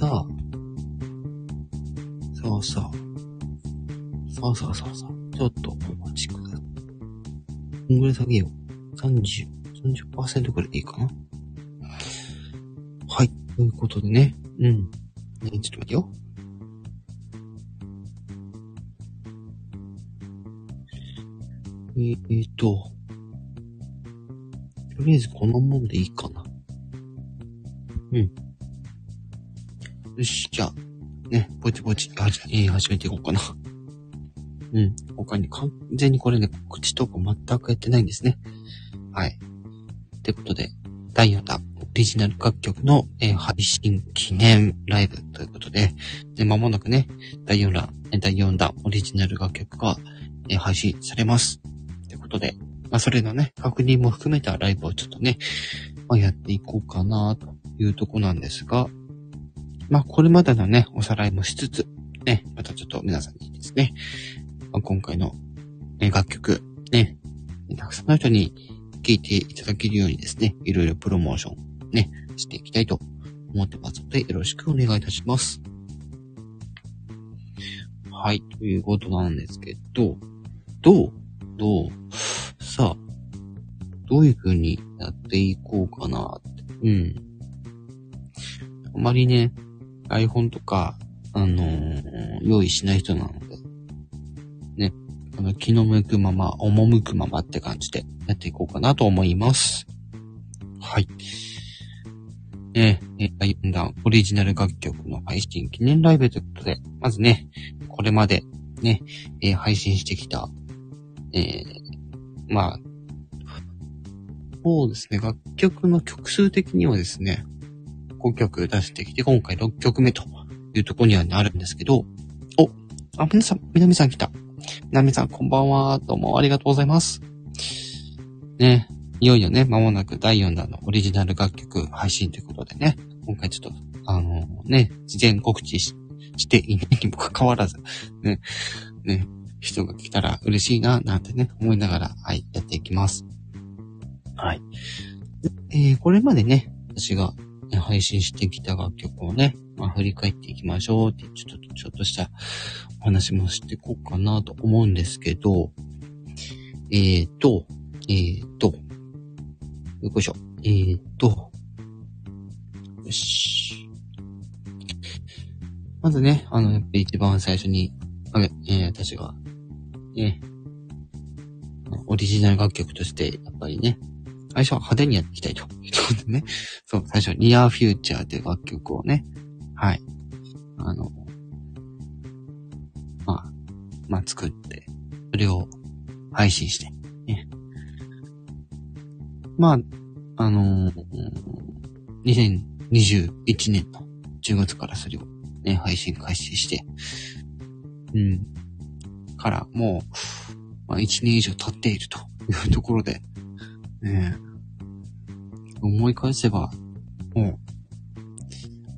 さ、そうそう。そうそうそうそう。ちょっとお待ちください。こんぐらい下げよう。30、30%くらいでいいかな。はい。ということでね。うん。ね、ちょっと待ってよ。えー、えーと。とりあえずこのもんでいいかな。うん。よし、じゃあ、ね、ぼちぼち、はじ、えー始めていこうかな。うん。他に完全にこれね、告知とか全くやってないんですね。はい。ってことで、第4弾、オリジナル楽曲の、えー配信記念ライブということで、で、間もなくね、第4弾、えー第4弾オリジナル楽曲が、えー配信されます。ということで、まあ、それのね、確認も含めたライブをちょっとね、まあ、やっていこうかな、というとこなんですが、まあ、これまでのね、おさらいもしつつ、ね、またちょっと皆さんにですね、まあ、今回の、ね、楽曲、ね、たくさんの人に聴いていただけるようにですね、いろいろプロモーション、ね、していきたいと思ってますので、よろしくお願いいたします。はい、ということなんですけど、どうどうさあ、どういう風にやっていこうかなって。うん。あまりね、台本とか、あのー用意しない人なので、ね、あの、気の向くまま、赴くままって感じでやっていこうかなと思います。はい。ねえ、え第4弾オリジナル楽曲の配信記念ライブということで、まずね、これまでね、えー配信してきた、えーまあ、そうですね、楽曲の曲数的にはですね、5曲出してきて、今回6曲目というところにはなるんですけど、お、あ、皆さん、みなみさん来た。みなみさん、こんばんは。どうもありがとうございます。ね、いよいよね、間もなく第4弾のオリジナル楽曲配信ということでね、今回ちょっと、あのね、事前告知ししていないにもかかわらず、ね、ね、人が来たら嬉しいな、なんてね、思いながら、はい、やっていきます。はい。でえー、これまでね、私がね配信してきた楽曲をね、まあ、振り返っていきましょう。って、ちょっと、ちょっとしたお話もしていこうかなと思うんですけど、えーと、えーと、よいしょ、えーと、よし。まずね、あの、やっぱり一番最初に、あれ、え、私が、ね、オリジナル楽曲として、やっぱりね、最初は派手にやっていきたいと。いうでね。そう、最初、Near Future という楽曲をね、はい。あの、まあ、まあ作って、それを配信して、ね。まあ、あのー、2021年の10月からそれをね、配信開始して、うん。から、もう、まあ、1年以上経っているというところで、ねえ思い返せば、もう、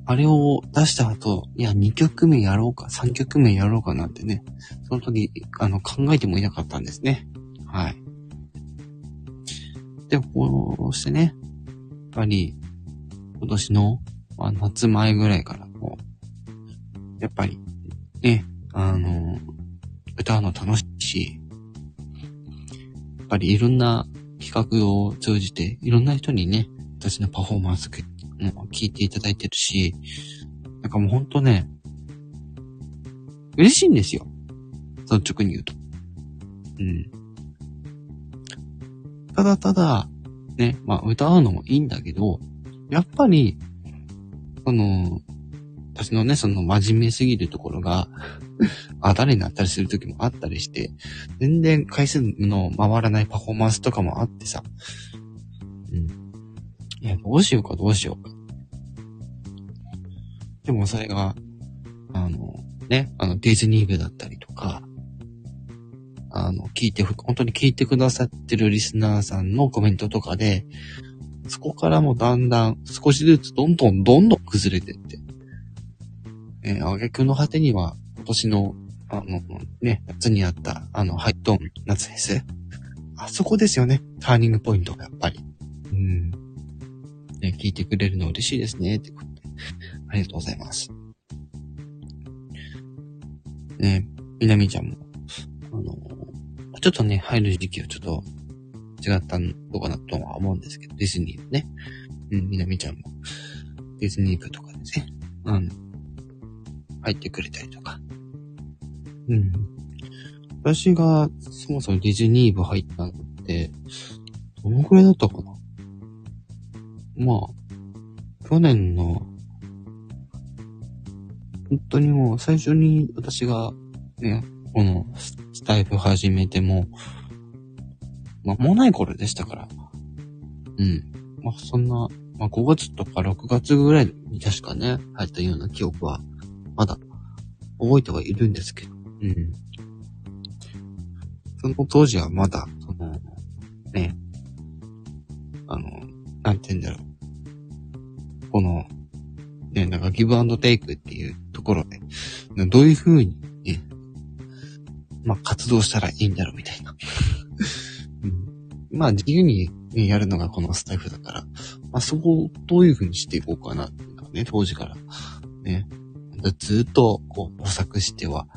あれを出した後、いや、2曲目やろうか、3曲目やろうかなんてね、その時、あの、考えてもいなかったんですね。はい。で、こうしてね、やっぱり、今年の、まあ、夏前ぐらいから、こう、やっぱり、ね、あの、歌うの楽しいし、やっぱりいろんな企画を通じて、いろんな人にね、私のパフォーマンスう聞いていただいてるし、なんかもうほんとね、嬉しいんですよ。率直に言うと。うん。ただただ、ね、まあ歌うのもいいんだけど、やっぱり、その、私のね、その真面目すぎるところが、あ、誰になったりする時もあったりして、全然回数の回らないパフォーマンスとかもあってさ、うん。いや、どうしようかどうしようか。でもそれが、あの、ね、あの、ディズニー部だったりとか、あの、聞いて、本当に聞いてくださってるリスナーさんのコメントとかで、そこからもだんだん、少しずつどんどんどんどん崩れてって、えー、挙句の果てには、今年の、あの、ね、夏にあった、あの、ハイトーン夏フェス。あそこですよね。ターニングポイントがやっぱり。うん。ね、聞いてくれるの嬉しいですね。ってことで。ありがとうございます。ね、みなみちゃんも、あの、ちょっとね、入る時期はちょっと違ったのかなとは思うんですけど、ディズニーのね、うん、みなみちゃんも、ディズニー部とかですね、うん、入ってくれたりとか、うん。私がそもそもディズニー部入ったって、どのくらいだったかな？まあ、去年の、本当にもう最初に私がね、このスタイフ始めても、まあ、もない頃でしたから。うん。まあ、そんな、まあ、5月とか6月ぐらいに確かね、入ったような記憶は、まだ、覚えてはいるんですけど。うん。その当時はまだ、その、ね、あの、なんて言うんだろう。この、ね、なんかギブアンドテイクっていうところで、どういう風にね、まあ、活動したらいいんだろうみたいな。まあ、自由に、ね、やるのがこのスタイフだから、まあ、そこをどういう風にしていこうかなっていうのはね、当時から、ね、ずっと、こう、模索しては、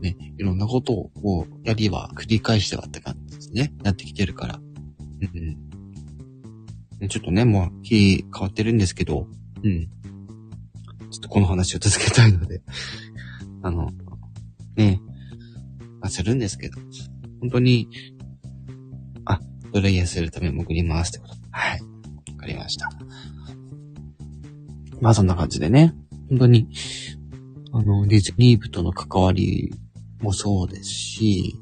ね、いろんなことを、こう、やりは繰り返してはって感じですね。やってきてるから。うん。ちょっとね、もう、日変わってるんですけど、うん。ちょっとこの話を続けたいので、あの、ね、まあ、するんですけど、本当に、あ、ドライヤーするため潜りますってこと。はい。わかりました。まあそんな感じでね、本当に、あの、ディズニー部との関わりもそうですし、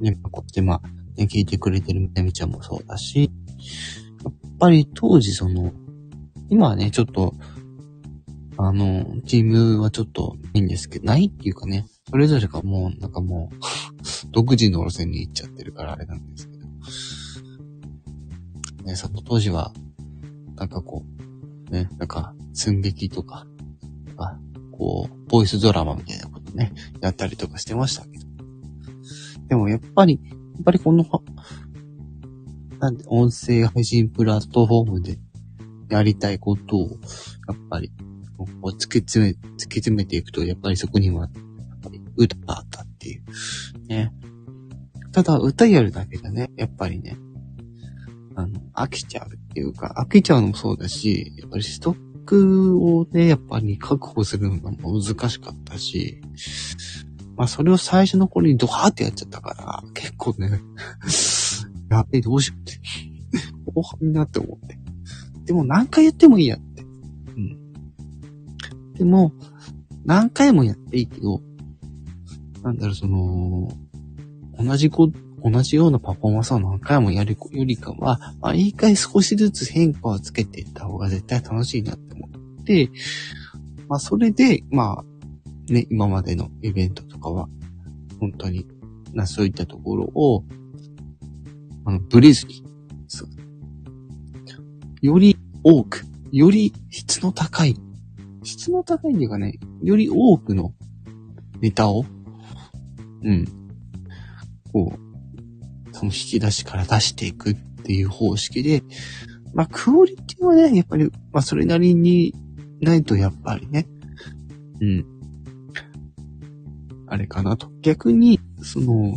ね、こうやっちまあ、ね、聞いてくれてるみなみちゃんもそうだし、やっぱり当時その、今はね、ちょっと、あの、チームはちょっといいんですけど、ないっていうかね、それぞれがもう、なんかもう 独自の路線に行っちゃってるからあれなんですけど。ね、その当時は、なんかこう、ね、なんか、寸劇とか、あ、こう、ボイスドラマみたいなことね、やったりとかしてましたけど。でもやっぱり、やっぱりこの、なんで、音声配信プラットフォームでやりたいことを、やっぱり、こう突き詰め、突き詰めていくと、やっぱりそこには、やっぱり歌があったっていう。ね。ただ、歌やるだけじゃね、やっぱりね、あの、飽きちゃうっていうか、飽きちゃうのもそうだし、やっぱりストクをね、やっぱり確保するのが難しかったし、まあそれを最初の頃にドハーってやっちゃったから、結構ね、やべえ、どうしようって。後半になって思って。でも何回やってもいいやって。うん。でも、何回もやっていいけど、なんだろう、その、同じこ、同じようなパフォーマンスを何回もやるよりかは、まあ、いい回少しずつ変化をつけていった方が絶対楽しいなって思って、まあ、それで、まあ、ね、今までのイベントとかは、本当に、な、そういったところを、あの、ブレずに、そう。より多く、より質の高い、質の高いっていうかね、より多くのネタを、うん、こう、その引き出しから出していくっていう方式で、まあ、クオリティはね、やっぱり、まあ、それなりにないとやっぱりね、うん、あれかなと。逆に、その、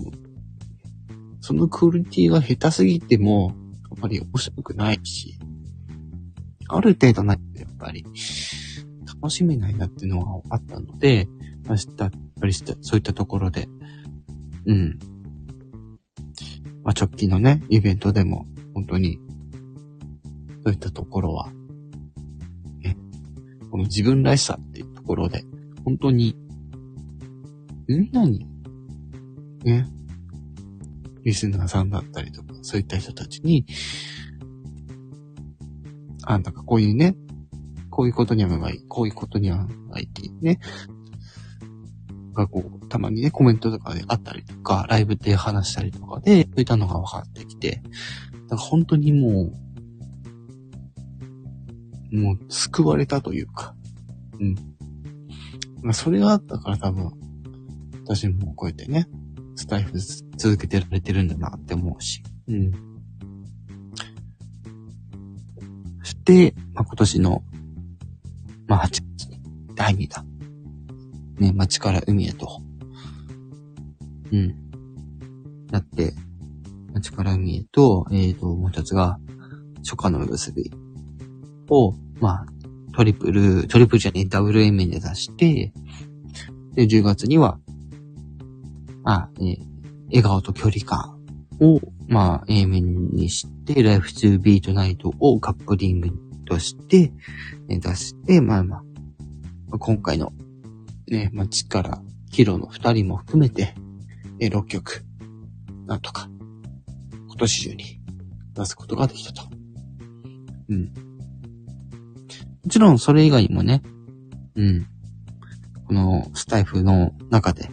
そのクオリティが下手すぎても、やっぱり面白くないし、ある程度ないとやっぱり、楽しめないなっていうのがあったので、まあ、やっぱりそういったところで、うん。まあ、直近のね、イベントでも、本当に、そういったところは、ね、この自分らしさっていうところで、本当にみんなに、ね、リスナーさんだったりとか、そういった人たちに、あなんたがこういうね、こういうことにはがいい、こういうことにはがいいっていね、がこう、たまにね、コメントとかであったりとか、ライブで話したりとかで、そういったのが分かってきて、だから本当にもう、もう救われたというか、うん。まあ、それがあったから多分、私もこうやってね、スタイフ続けてられてるんだなって思うし。うん。そして、まあ、今年のまあ、8月に第2弾。ね、街から海へと。うん。なって、街から海へと、えっ、ー、と、もう一つが、初夏の結びを、まあ、トリプル、トリプルじゃねえ、ダブル M で出して、で、10月には、あ、え、笑顔と距離感を、まあ、A 面にして、ライフ2ビートナイトをカップリングとして、出して、まあまあ、今回の、ね、街からヒロの2人も含めて、え6曲、なんとか、今年中に出すことができたと。うん。もちろんそれ以外にもね、うん。このスタイフの中で、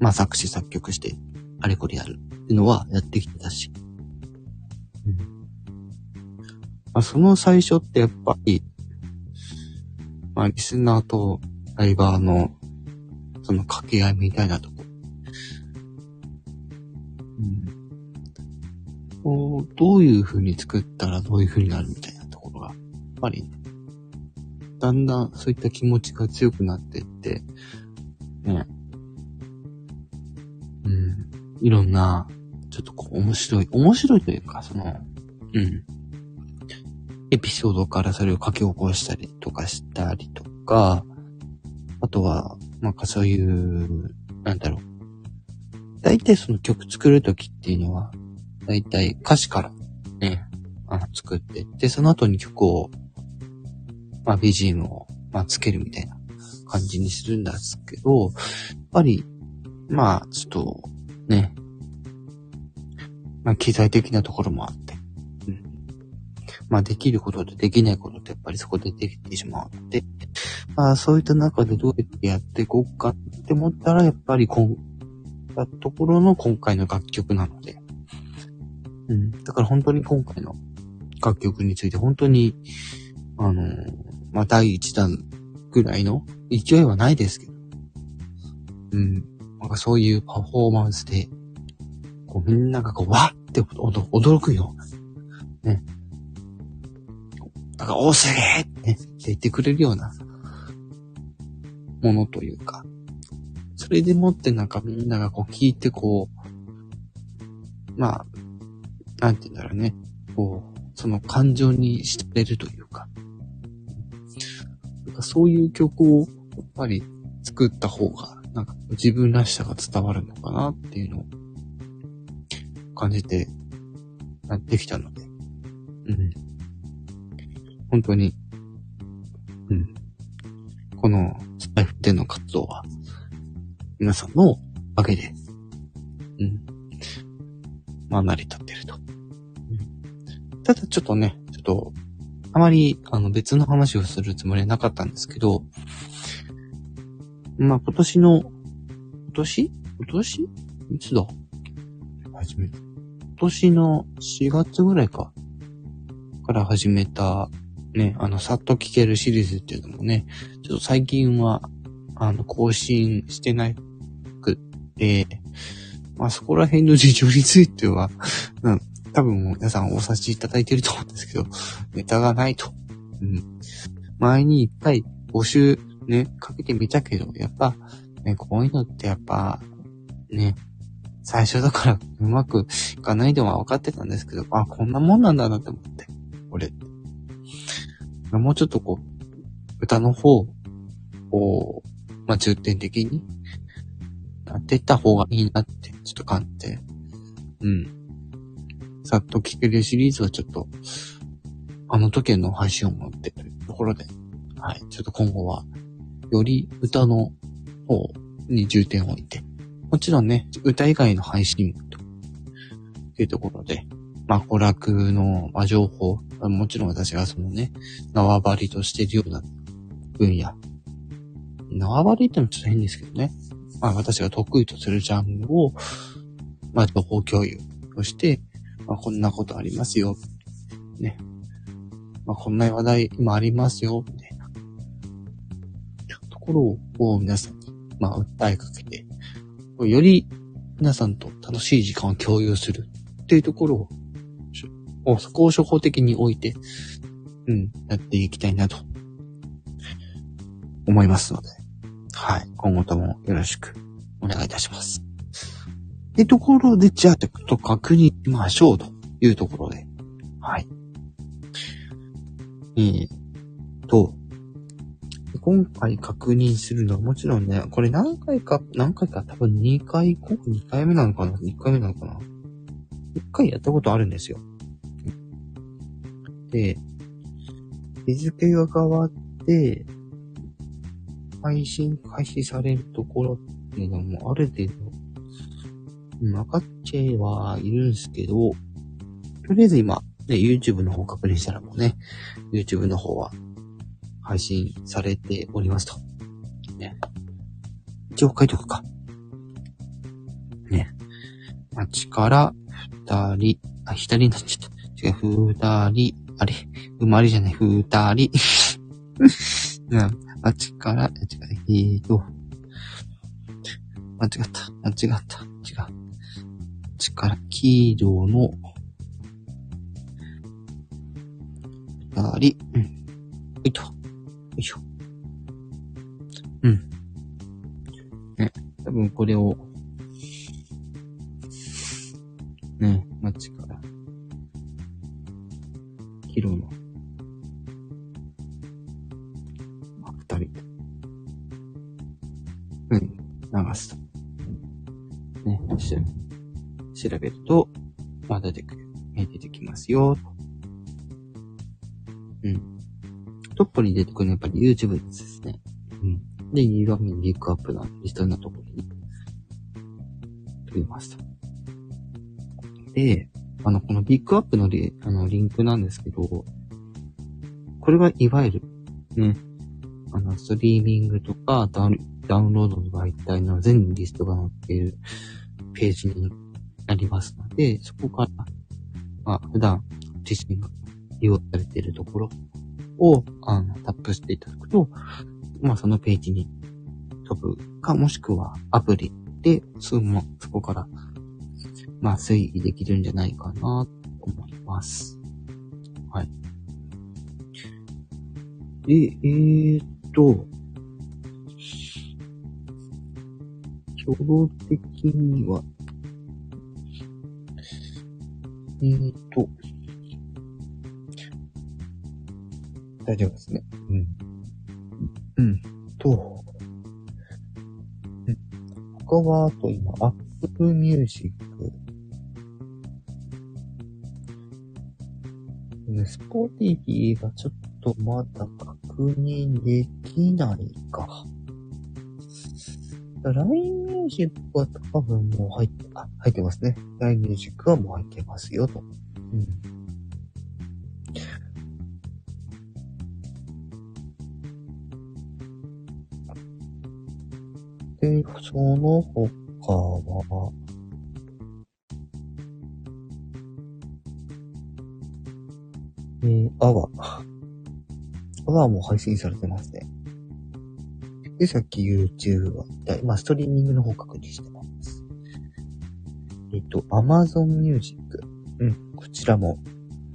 まあ作詞作曲して、あれこれやるっていうのはやってきてたし。うん。まあその最初ってやっぱり、まあリスナーとライバーのその掛け合いみたいなとこ。うん。どういう風に作ったらどういう風になるみたいなところが、やっぱりね、だんだんそういった気持ちが強くなっていって、ね、うん、いろんな、ちょっとこう面白い、面白いというか、その、うん、エピソードからそれを書き起こしたりとかしたりとか、とは、なんかそういう、なんだろう。大体その曲作るときっていうのは、大体歌詞からね、あの、作ってって、その後に曲をまあ BGM を、まあつけるみたいな感じにするんですけど、やっぱり、まあちょっと、ね、まあ機材的なところもあって、うん。まあできることとできないことってやっぱりそこでできてしまうので、まあそういった中でどうやってやっていこうかって思ったら、やっぱりこんなところの今回の楽曲なので、うん。だから本当に今回の楽曲について本当に、あの、まあ、第1弾ぐらいの勢いはないですけど。うん。なんかそういうパフォーマンスで、こうみんながこう、わって驚くような。ね。なんか、おーすげえってって言ってくれるようなものというか。それでもってなんかみんながこう聞いてこう、まあ、なんて言うんだろうね。こう、その感情にしてれるというか。かそういう曲をやっぱり作った方が、なんか自分らしさが伝わるのかなっていうのを感じて、なってきたので、うん。本当に、このスタイフでの活動は、皆さんのおかげで、うん。まあ、成り立ってると。うん、ただちょっとね、ちょっと、あまり、あの、別の話をするつもりはなかったんですけど、まあ、今年の、今年？今年？いつだ？始め。今年の4月ぐらいか。から始めた、ね、あの、さっと聞けるシリーズっていうのもね、ちょっと最近は、あの、更新してなくて、まあそこら辺の事情については、うん、多分皆さんお察しいただいてると思うんですけど、ネタがないと。うん。前に一回募集ね、かけてみたけど、やっぱ、ね、こういうのってやっぱ、ね、最初だからうまくいかないのは分かってたんですけど、あ、こんなもんなんだなって思って、俺。もうちょっとこう、歌の方を、まあ、重点的になっていった方がいいなって、ちょっと感じて、うん。さっと聞けるシリーズはちょっと、あの時の配信を持ってるところで、はい、ちょっと今後は、より歌の方に重点を置いて、もちろんね、歌以外の配信もというところで、まあ、娯楽の、まあ、情報、もちろん私がそのね、縄張りとしてるような分野。縄張りってのはちょっと変ですけどね。まあ、私が得意とするジャンルを、まあ、情報共有として、まあ、こんなことありますよ。ね。まあ、こんな話題今ありますよ。みたいな。ところを皆さんに、まあ、訴えかけて、より皆さんと楽しい時間を共有するっていうところを、をそこを初歩的に置いて、うん、やっていきたいなと思いますので、はい。今後ともよろしくお願いいたします。ってところで、じゃあ、ちょっと確認しましょうというところで、はい。えー、と、今回確認するのはもちろんね、これ何回か、何回か多分2、回2回目なのかな ?1 回目なのかな ?1 回やったことあるんですよ。で、日付が変わって、配信開始されるところっていうのもある程度、分かっちゃえはいるんですけど、とりあえず今、ね、YouTube の方確認したらもうね、YouTube の方は配信されておりますと。ね。一応書いとくか。ね。街から二人、あ、一人になっちゃった。違う、二人、あれ、生まれじゃない、二人。うん。街から、違う、えーと、間違った、間違った、違う。街から黄色の、二人、うん。ほいと。よいしょ。うん。ね、多分これを、ね、街から、キロの、まあ、二人、うん、流すと。ね、調べると、まあ、出てくる。出てきますよ、と。トップに出てくるのはやっぱり YouTube ですね。うん。で、2番目にリックアップなリストなところに、取りました。で、あの、このビッグアップのリあのリンクなんですけど、これがいわゆる、ね、あの、ストリーミングとかダウンダウンロードの媒体の全リストが載っているページになりますので、そこから、まあ、普段自身が利用されているところを、あの、タップしていただくと、まあ、そのページに飛ぶか、もしくはアプリで、すぐも、そこから、まあ、推移できるんじゃないかな、と思います。はい。で、えー、っと、挙動的には、えー、っと、大丈夫ですね。うん。うん。と、うん。他は、あと今、Apple Music。ね、スポーティビーがちょっとまだ確認できないか。LINE Music は多分もう入って、あ、入ってますね。LINE Music はもう入ってますよと。うん。で、その他は、えー、アワ。アワも配信されてますね。で、さっき YouTube は、今ストリーミングの方確認してます。えっ、と、Amazon Music。うん、こちらも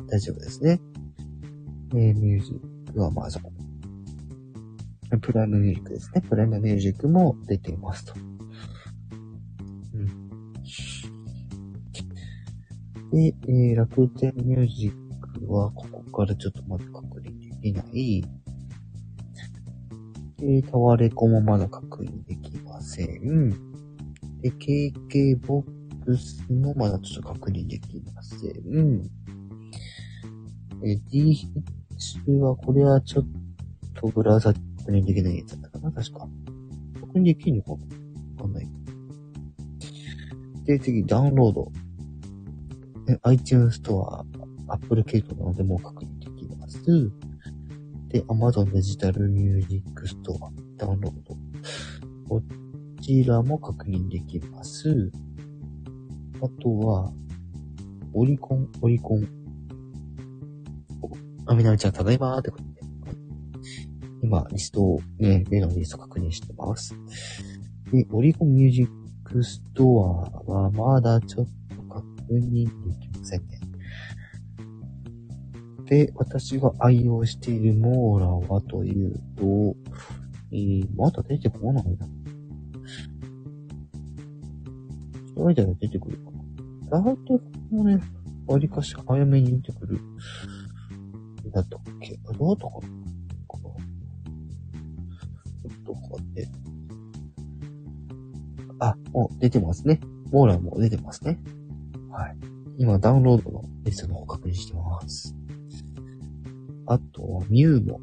大丈夫ですね。えー、ミュージックは Amazon。プライムミュージックですね。プライムミュージックも出ていますと。うん。で、えー、楽天ミュージックは、こからちょっとまだ確認できない。で、タワレコもまだ確認できません。で、KKBOX もまだちょっと確認できません。え、D ヒッチは、これはちょっとブラウザ確認できないやつだったかな確か。確認できんのかわかんない。で、次、ダウンロード。え iTunes ストア、Apple 系統なのでもう確認できます。で、Amazon デジタルミュージックストア、ダウンロード。こちらも確認できます。あとは、オリコン、オリコン。あ、みなみちゃん、ただいまーってこと今、リストを、ね、例のリスト確認してます。で、オリコンミュージックストアはまだちょっと確認できませんね。で、私が愛用しているモーラはというと、えー、まだ出てこないな。調べたら出てくるかな。大体ここもね、わりかし早めに出てくる。だったっけ？どうだったかなちょっと待って。あ、もう出てますね。モーラも出てますね。はい。今、ダウンロードのリストの方確認してます。あと、ミューモ。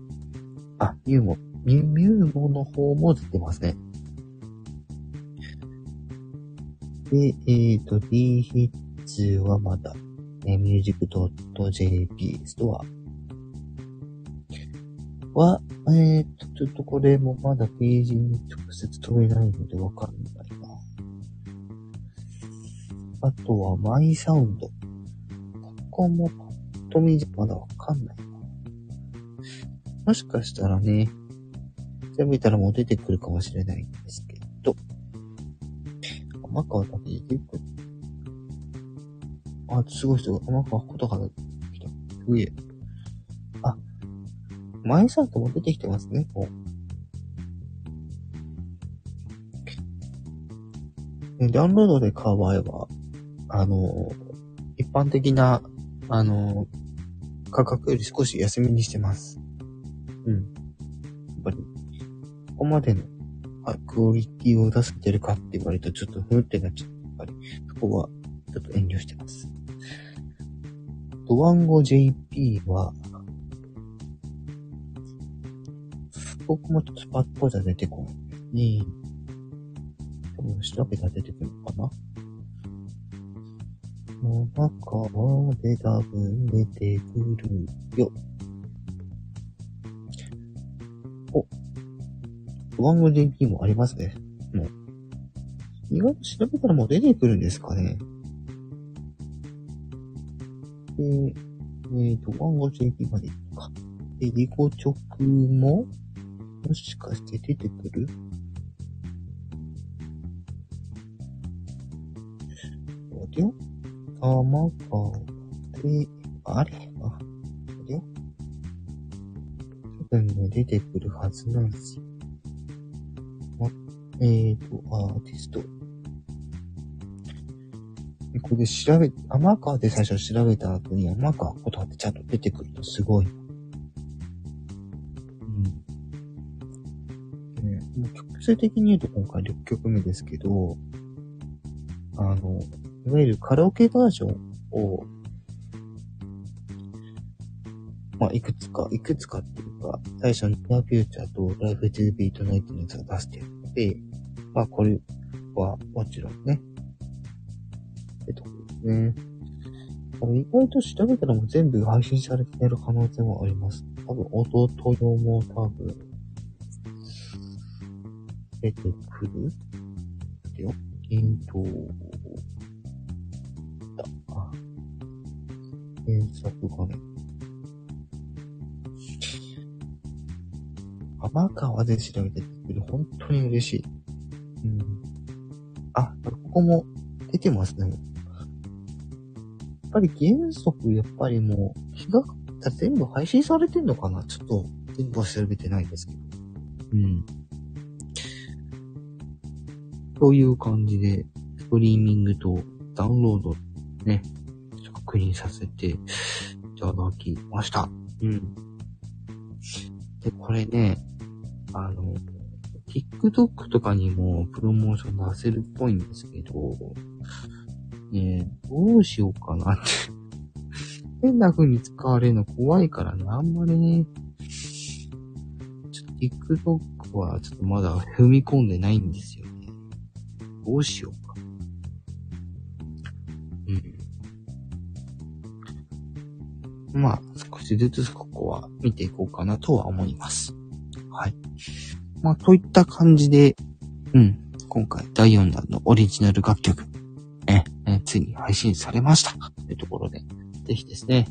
あ、ミューモ。ミュミューモの方も出てますね。で、えっ、ー、と、D ヒッツはまだ、え、music.jp ストアは、えっ、ー、と、ちょっとこれもまだページに直接飛べないのでわかんないな。あとは、マイサウンド。ここもパッと見じゃまだわかんないな。もしかしたらね、全部見たらもう出てくるかもしれないんですけど、天川だけ出てくる。あ、すごいすごい。天川ことが出てきた。すげえ。あ、前サイトも出てきてますね、もう。ダウンロードで買う場合は、あの、一般的な、あの、価格より少し安めにしてます。うん。やっぱり、ここまでの、クオリティを出せてるかって言われるとちょっとふーってなっちゃう。やっぱり、そこはちょっと遠慮してます。ドワンゴ JP は、僕もちょっとスパッとじゃ出てこないね。多分調べたら出てくるのかなの中で多分出てくるよ。ワンゴ JP もありますね。もう。意外と調べたらもう出てくるんですかね。で、えっ、ー、と、ワンゴ JP まで行くか。で、リコチョクも、もしかして出てくる？待てよ。玉川で、あれあ、待てよ。多分ね、出てくるはずなんですよ。えっ、ー、と、アーティスト。これ調べ、天川で最初調べた後に天川ことってちゃんと出てくるとすごい。うん。ね、もう曲数的に言うと今回6曲目ですけど、あの、いわゆるカラオケバージョンを、まあ、いくつか、いくつかっていうか、最初に Near Future と Life to Be Tonight のやつが出してるので、まあ、これはもちろんね。ってとこですね。意外と調べたらも全部配信されてる可能性もあります。多分、音と用も多分、出てくるでよ。えーと、あ、検索画面。天川で調べてくる。本当に嬉しい。うん。あ、ここも出てますね。やっぱり原則、やっぱりもう、日が全部配信されてんのかな？ちょっと、全部は調べてないんですけど。うん。そういう感じで、ストリーミングとダウンロードね、確認させていただきました。うん。で、これね、あの、TikTok とかにもプロモーション出せるっぽいんですけど、ねどうしようかなって 変な風に使われるの怖いからね、あんまりね、ちょっと TikTok はちょっとまだ踏み込んでないんですよね。どうしようか。うん。まあ、少しずつここは見ていこうかなとは思います。はい。まあ、といった感じで、うん、今回第4弾のオリジナル楽曲、え、ついに配信されました。というところで、ぜひですね、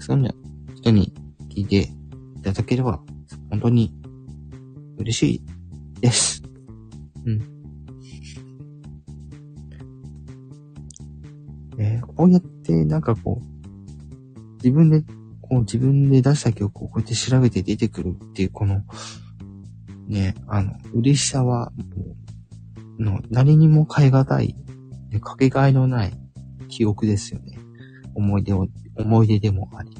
そんな人に聞いていただければ、本当に嬉しいです。うん。えー、こうやってなんかこう、自分で、こう自分で出した曲をこうやって調べて出てくるっていうこのね、あの、嬉しさは、の、何にも変え難い、ね、かけがえのない記憶ですよね。思い出を、思い出でもあり。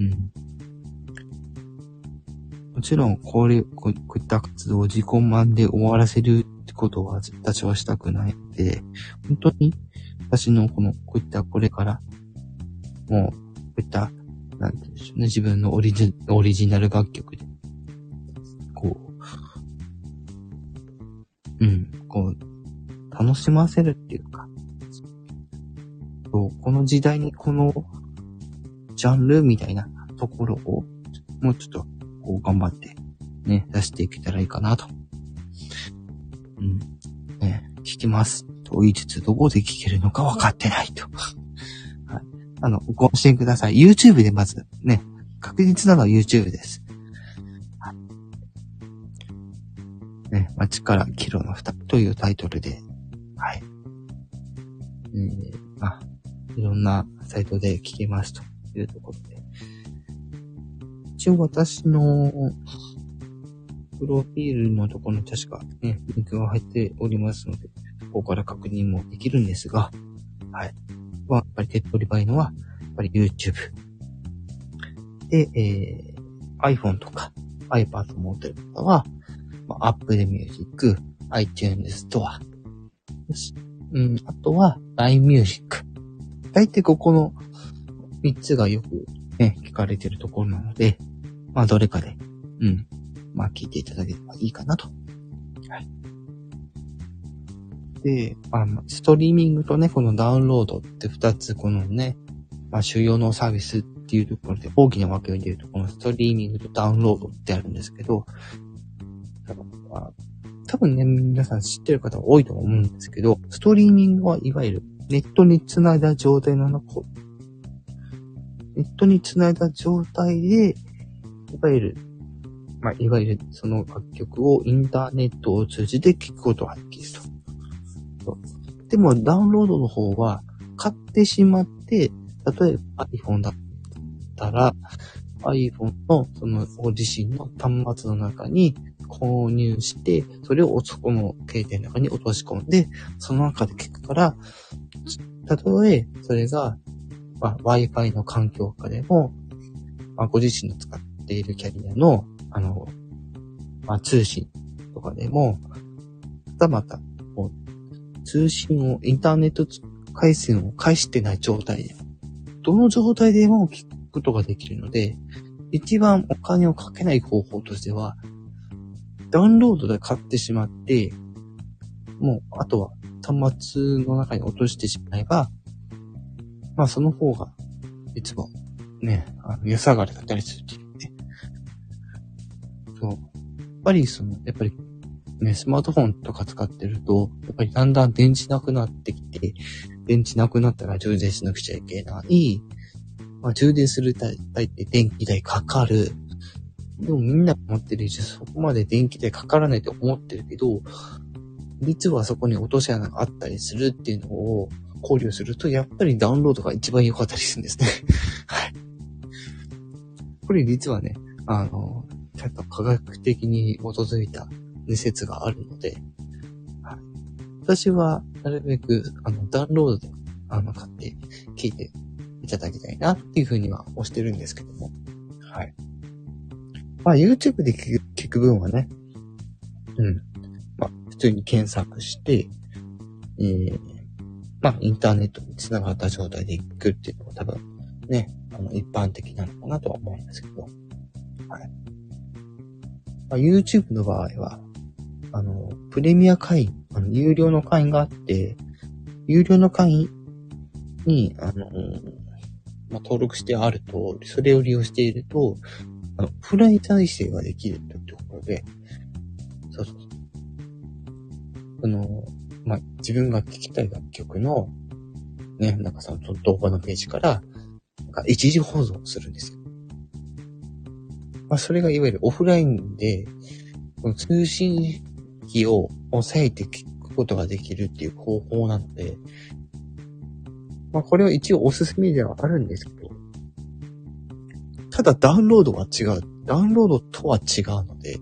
うん。もちろん、これ、こういった活動を自己満で終わらせるってことは私はしたくないので、本当に私のこの、こういったこれから、もう、ういった、なんて言うんでしょうね、自分のオリジオリジナル楽曲で、こう、うん、こう、楽しませるっていうか、そうこの時代にこのジャンルみたいなところを、もうちょっと、こう頑張って、ね、出していけたらいいかなと。うん。ね、聞きます。と言いつつ、どこで聞けるのか分かってないと。あの、ご安心ください。YouTube でまず、ね、確実なのは YouTube です。ね、街からキロの二というタイトルで、はい。えー、あ、いろんなサイトで聞けますというところで。一応私のプロフィールのところに確かね、リンクが入っておりますので、ここから確認もできるんですが、はい。は、やっぱり手っ取り早いのは、やっぱり YouTube。で、えー、iPhone とか iPad 持ってる方は、まあ、Apple Music、iTunes Store。うん、あとは LINE Music。大体ここの3つがよくね、聞かれてるところなので、まあどれかで、うん、まあ聞いていただければいいかなと。はい。で、まあ、ストリーミングとね、このダウンロードって2つ、このね、まあ主要のサービスっていうところで大きな分けで言うと、このストリーミングとダウンロードってあるんですけど、多分ね、皆さん知ってる方多いと思うんですけど、ストリーミングはいわゆるネットにつないだ状態なのか、ネットにつないだ状態で、いわゆる、まあ、いわゆるその楽曲をインターネットを通じて聴くことができると。でもダウンロードの方は買ってしまって、例えば iPhone だったら、iPhone のそのご自身の端末の中に購入して、それをそこの携帯の中に落とし込んで、その中で聞くから、たとえそれが、まあ、Wi-Fi の環境下でも、まあ、ご自身の使っているキャリアの、あの、まあ、通信とかでも、またまた、通信を、インターネット回線を返してない状態で、どの状態でも聞くことができるので、一番お金をかけない方法としては、ダウンロードで買ってしまって、もう、あとは端末の中に落としてしまえば、まあその方が、いつも、ね、あの、安上がりだったりするっていうね。そう。やっぱりその、やっぱり、ね、スマートフォンとか使ってると、やっぱりだんだん電池なくなってきて、電池なくなったら充電しなくちゃいけない。まあ充電するたいって電気代かかる。でもみんな持ってる以上そこまで電気代かからないと思ってるけど、実はそこに落とし穴があったりするっていうのを考慮すると、やっぱりダウンロードが一番良かったりするんですね。はい。これ実はね、あの、ちゃんと科学的に基づいた説があるので、はい、私はなるべくあのダウンロードであの買って聞いていただきたいなっていうふうには押してるんですけども、はい。まあ YouTube で聞く分はね、うん。まあ普通に検索して、えー、まあインターネットに繋がった状態で聞くっていうのが多分ね、あの一般的なのかなとは思うんですけど、はい。まあ、YouTube の場合は、あの、プレミア会員、あの、有料の会員があって、有料の会員に、あの、まあ、登録してあると、それを利用していると、あの、フライ体制ができるというところで、そうそう。あの、まあ、自分が聴きたい楽曲の、ね、なんかその動画のページから、なんか一時保存するんですよ。まあ、それがいわゆるオフラインで、この通信費を抑えて聞くことができるっていう方法なので、まあ、これは一応おすすめではあるんですけど、ただダウンロードは違う。ダウンロードとは違うので、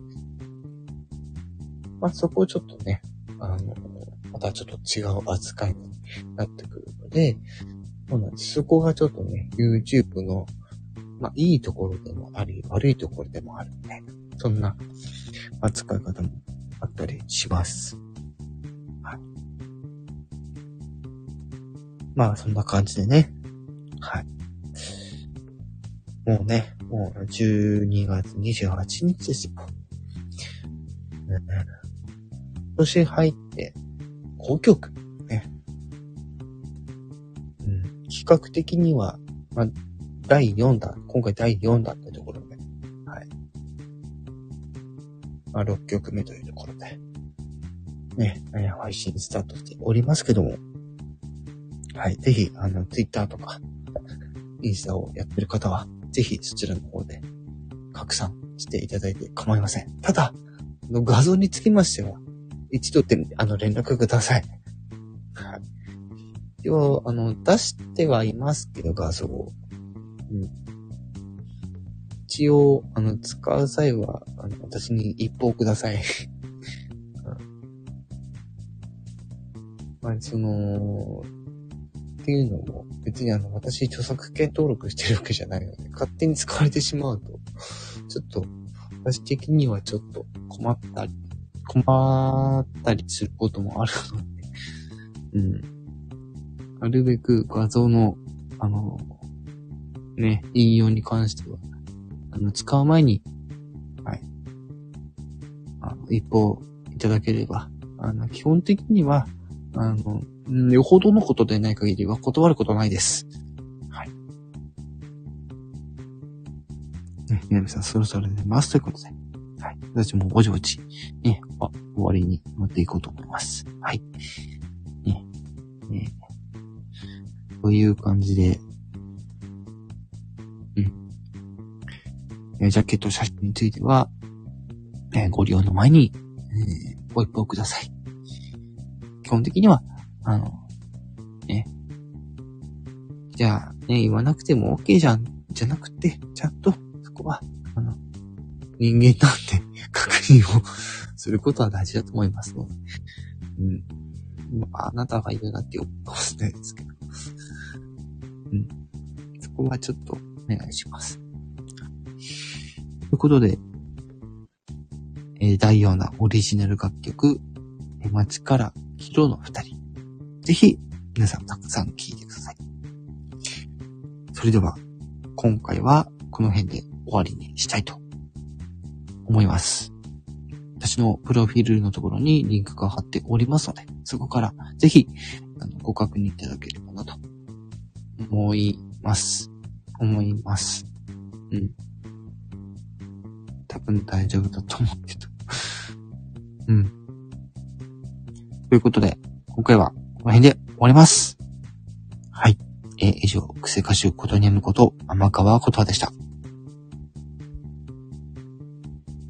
まあそこをちょっとね、あの、またちょっと違う扱いになってくるので、そうなんです。そこがちょっとね、YouTube の、まあいいところでもあり、悪いところでもあるみたいな、そんな扱い方もあったりします。はい。まあそんな感じでね、はい。もうね、もう12月28日ですよ。今年入って、5曲、ね。うん、比較的には、まあ、第4弾、今回第4弾ってところまあ、6曲目というところで、ね、配信スタートしておりますけども、はい。ぜひ、あの、Twitter とか、インスタをやってる方は、ぜひそちらの方で拡散していただいて構いません。ただ、の画像につきましては、一度で、あの、連絡ください。はい。一応、あの、出してはいますけど、画像を。うん。一応、あの、使う際は、あの、私に一報ください。まあ、その、っていうのも、別にあの、私著作権登録してるわけじゃないので、勝手に使われてしまうと、ちょっと、私的にはちょっと困ったり、困ったりすることもあるので、うん。なるべく画像の、あの、ね、引用に関しては、あの、使う前に、はい。あの、一報いただければ、あの、基本的には、あの、よほどのことでない限りは断ることないです。はい。ね、みなみさん、そろそろ寝ますということで。はい。私もぼちぼち、ね、あ、終わりに持っていこうと思います。はい。ね、ね、という感じで、えジャケット写真については、えご利用の前に、え、ご一報ください。基本的には、あの、ね。じゃあ、ね、言わなくても OK じゃん、じゃなくて、ちゃんと、そこは、あの、人間なんで 確認をすることは大事だと思いますので。うん。まあ、あなたが言うなって思かもしれないですけど。うん。そこはちょっとお願いします。ということで、えー、第4弾オリジナル楽曲、街からヒロの二人。ぜひ、皆さんたくさん聴いてください。それでは、今回はこの辺で終わりにしたいと思います。私のプロフィールのところにリンクが貼っておりますので、そこからぜひ、あの、ご確認いただければなと思います。思います。うん。多分大丈夫だと思うけど。うん。ということで、今回はこの辺で終わります。はい。えー、以上、癖歌手ことにゃむこと、天川ことでした。